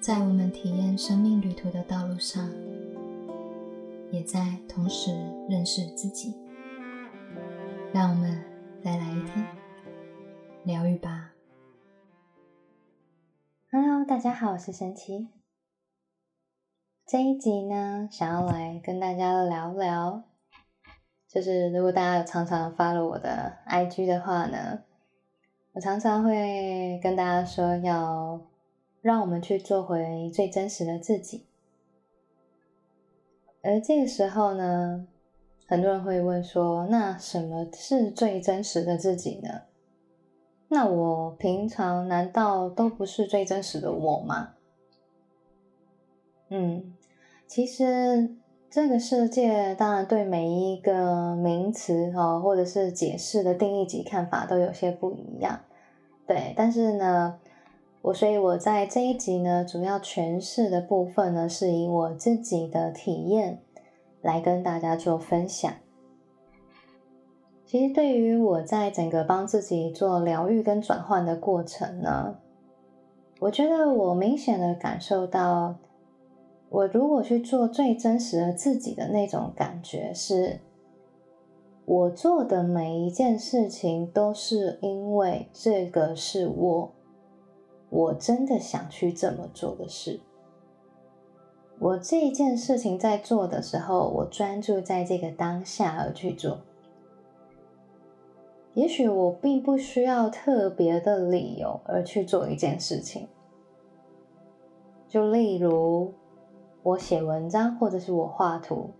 在我们体验生命旅途的道路上，也在同时认识自己。让我们再来一天疗愈吧。Hello，大家好，我是神奇。这一集呢，想要来跟大家聊聊，就是如果大家有常常发了我的 IG 的话呢，我常常会跟大家说要。让我们去做回最真实的自己。而这个时候呢，很多人会问说：“那什么是最真实的自己呢？”那我平常难道都不是最真实的我吗？嗯，其实这个世界当然对每一个名词哦，或者是解释的定义及看法都有些不一样。对，但是呢。我所以，我在这一集呢，主要诠释的部分呢，是以我自己的体验来跟大家做分享。其实，对于我在整个帮自己做疗愈跟转换的过程呢，我觉得我明显的感受到，我如果去做最真实的自己的那种感觉，是我做的每一件事情都是因为这个是我。我真的想去这么做的事，我这一件事情在做的时候，我专注在这个当下而去做。也许我并不需要特别的理由而去做一件事情，就例如我写文章或者是我画图，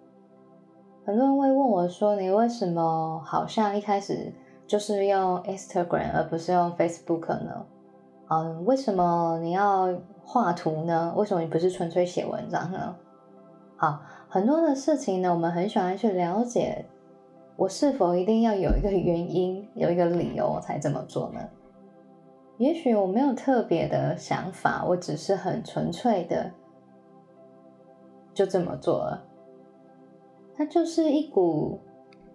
很多人会问我说：“你为什么好像一开始就是用 Instagram 而不是用 Facebook 呢？”嗯，为什么你要画图呢？为什么你不是纯粹写文章呢？好，很多的事情呢，我们很喜欢去了解，我是否一定要有一个原因、有一个理由才这么做呢？也许我没有特别的想法，我只是很纯粹的就这么做了。它就是一股，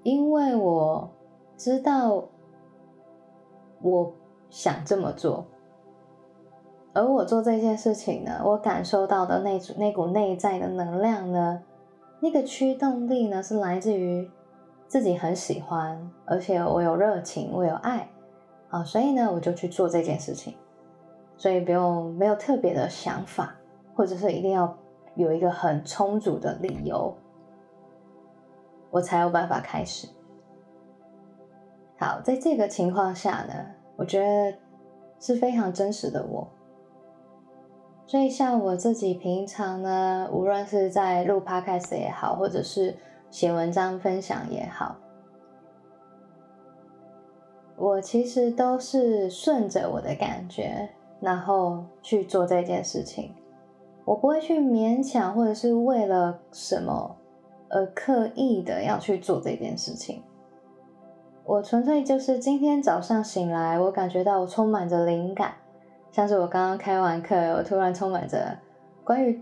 因为我知道我想这么做。而我做这件事情呢，我感受到的那组那股内在的能量呢，那个驱动力呢，是来自于自己很喜欢，而且我有热情，我有爱，啊，所以呢，我就去做这件事情，所以不用没有特别的想法，或者是一定要有一个很充足的理由，我才有办法开始。好，在这个情况下呢，我觉得是非常真实的我。所以，像我自己平常呢，无论是在录 podcast 也好，或者是写文章分享也好，我其实都是顺着我的感觉，然后去做这件事情。我不会去勉强，或者是为了什么而刻意的要去做这件事情。我纯粹就是今天早上醒来，我感觉到我充满着灵感。像是我刚刚开完课，我突然充满着关于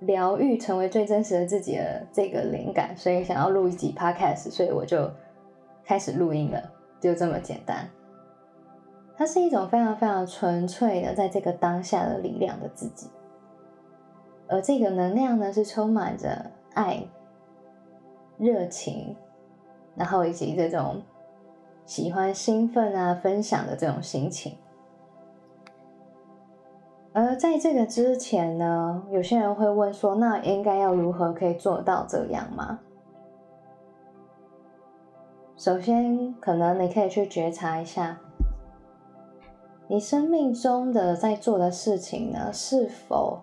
疗愈、成为最真实的自己的这个灵感，所以想要录一集 podcast，所以我就开始录音了，就这么简单。它是一种非常非常纯粹的，在这个当下的力量的自己，而这个能量呢，是充满着爱、热情，然后以及这种喜欢、兴奋啊、分享的这种心情。而在这个之前呢，有些人会问说：“那应该要如何可以做到这样吗？”首先，可能你可以去觉察一下，你生命中的在做的事情呢，是否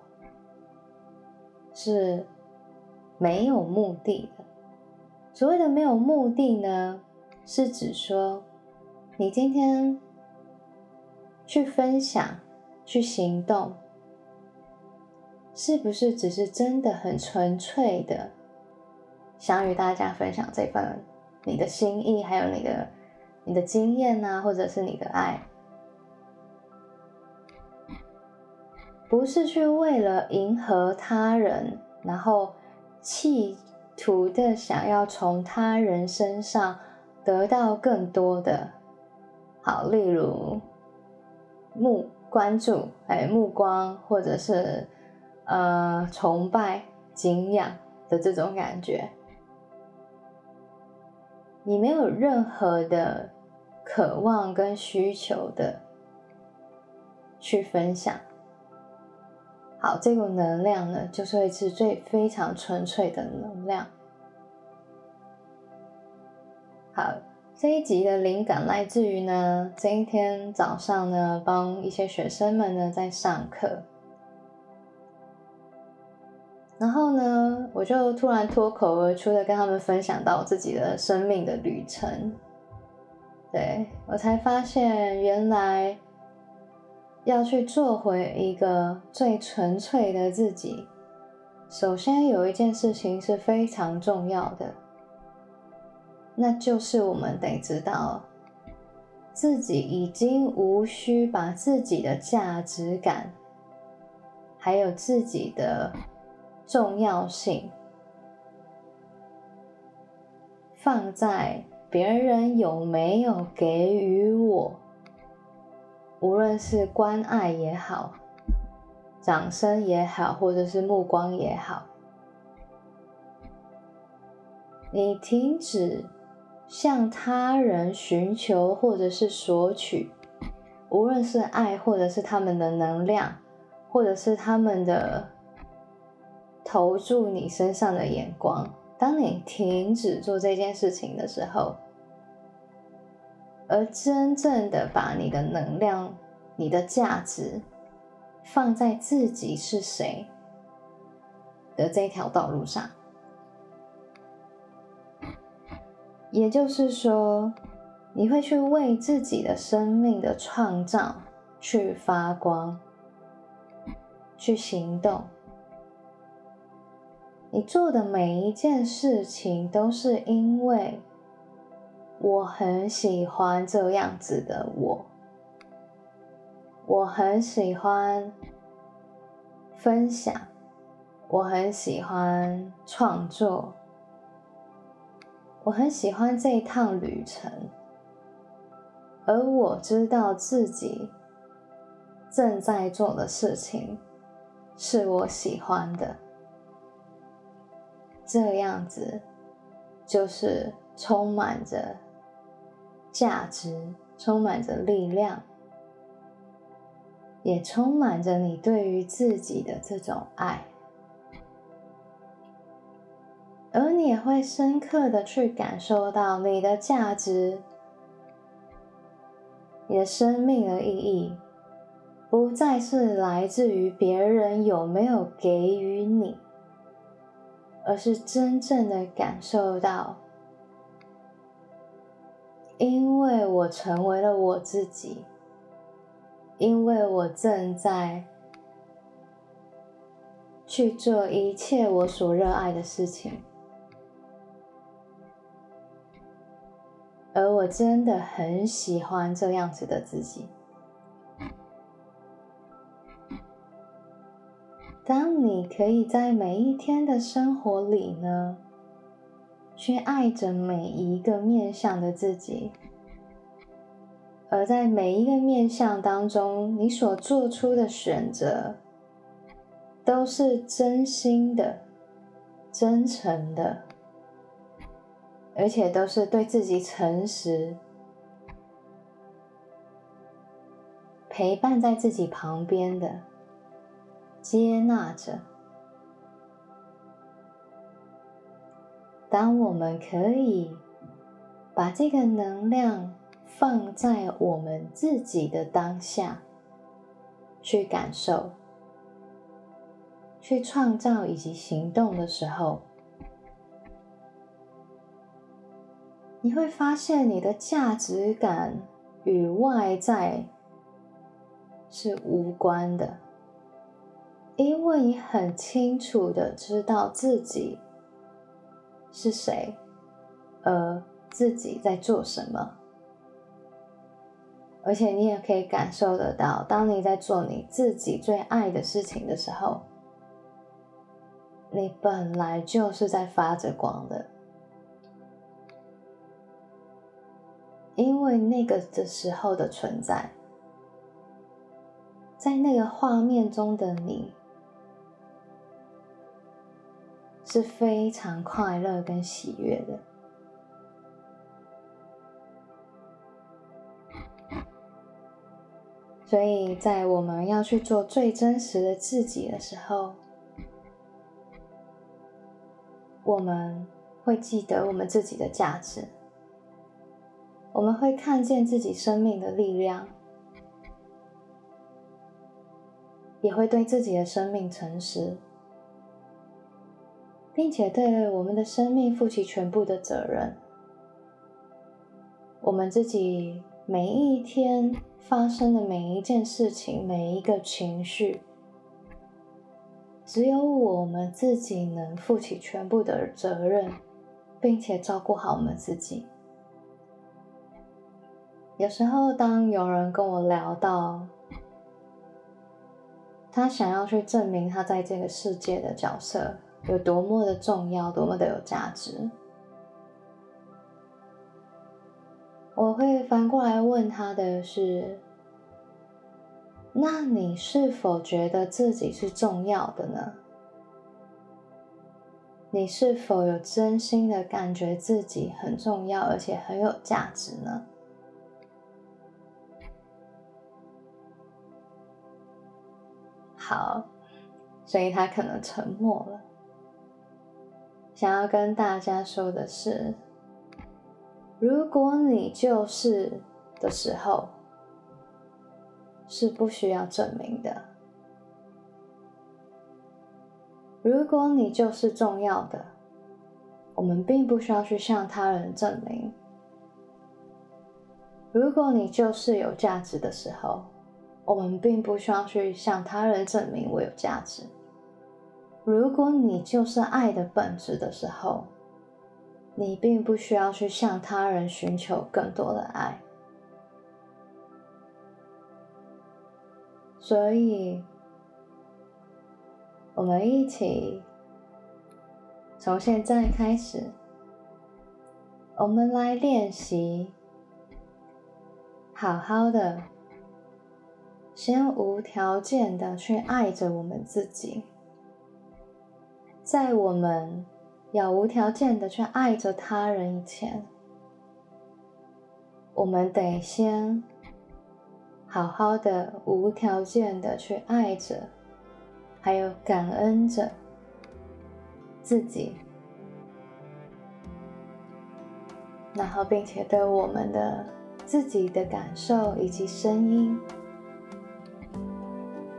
是没有目的的？所谓的没有目的呢，是指说你今天去分享。去行动，是不是只是真的很纯粹的想与大家分享这份你的心意，还有你的你的经验啊，或者是你的爱？不是去为了迎合他人，然后企图的想要从他人身上得到更多的，好，例如木。关注，哎，目光，或者是呃崇拜、敬仰的这种感觉。你没有任何的渴望跟需求的去分享。好，这股能量呢，就是会是最非常纯粹的能量。好，这一集的灵感来自于呢，今天早上呢，帮一些学生们呢在上课，然后呢，我就突然脱口而出的跟他们分享到自己的生命的旅程，对我才发现原来。要去做回一个最纯粹的自己，首先有一件事情是非常重要的，那就是我们得知道，自己已经无需把自己的价值感，还有自己的重要性，放在别人有没有给予我。无论是关爱也好，掌声也好，或者是目光也好，你停止向他人寻求或者是索取，无论是爱，或者是他们的能量，或者是他们的投注你身上的眼光。当你停止做这件事情的时候，而真正的把你的能量、你的价值放在自己是谁的这条道路上，也就是说，你会去为自己的生命的创造去发光、去行动。你做的每一件事情都是因为。我很喜欢这样子的我，我很喜欢分享，我很喜欢创作，我很喜欢这一趟旅程，而我知道自己正在做的事情是我喜欢的，这样子就是充满着。价值充满着力量，也充满着你对于自己的这种爱，而你也会深刻的去感受到你的价值，你的生命的意义，不再是来自于别人有没有给予你，而是真正的感受到。因为我成为了我自己，因为我正在去做一切我所热爱的事情，而我真的很喜欢这样子的自己。当你可以在每一天的生活里呢？去爱着每一个面向的自己，而在每一个面向当中，你所做出的选择都是真心的、真诚的，而且都是对自己诚实，陪伴在自己旁边的，接纳着。当我们可以把这个能量放在我们自己的当下，去感受、去创造以及行动的时候，你会发现你的价值感与外在是无关的，因为你很清楚的知道自己。是谁？而，自己在做什么？而且你也可以感受得到，当你在做你自己最爱的事情的时候，你本来就是在发着光的，因为那个的时候的存在，在那个画面中的你，是非常快乐跟喜悦的。所以在我们要去做最真实的自己的时候，我们会记得我们自己的价值，我们会看见自己生命的力量，也会对自己的生命诚实，并且对我们的生命负起全部的责任。我们自己每一天。发生的每一件事情，每一个情绪，只有我们自己能负起全部的责任，并且照顾好我们自己。有时候，当有人跟我聊到他想要去证明他在这个世界的角色有多么的重要，多么的有价值。我会反过来问他的是：那你是否觉得自己是重要的呢？你是否有真心的感觉自己很重要，而且很有价值呢？好，所以他可能沉默了。想要跟大家说的是。如果你就是的时候，是不需要证明的。如果你就是重要的，我们并不需要去向他人证明。如果你就是有价值的时候，我们并不需要去向他人证明我有价值。如果你就是爱的本质的时候，你并不需要去向他人寻求更多的爱，所以，我们一起从现在开始，我们来练习，好好的，先无条件的去爱着我们自己，在我们。要无条件的去爱着他人以前，我们得先好好的无条件的去爱着，还有感恩着自己，然后并且对我们的自己的感受以及声音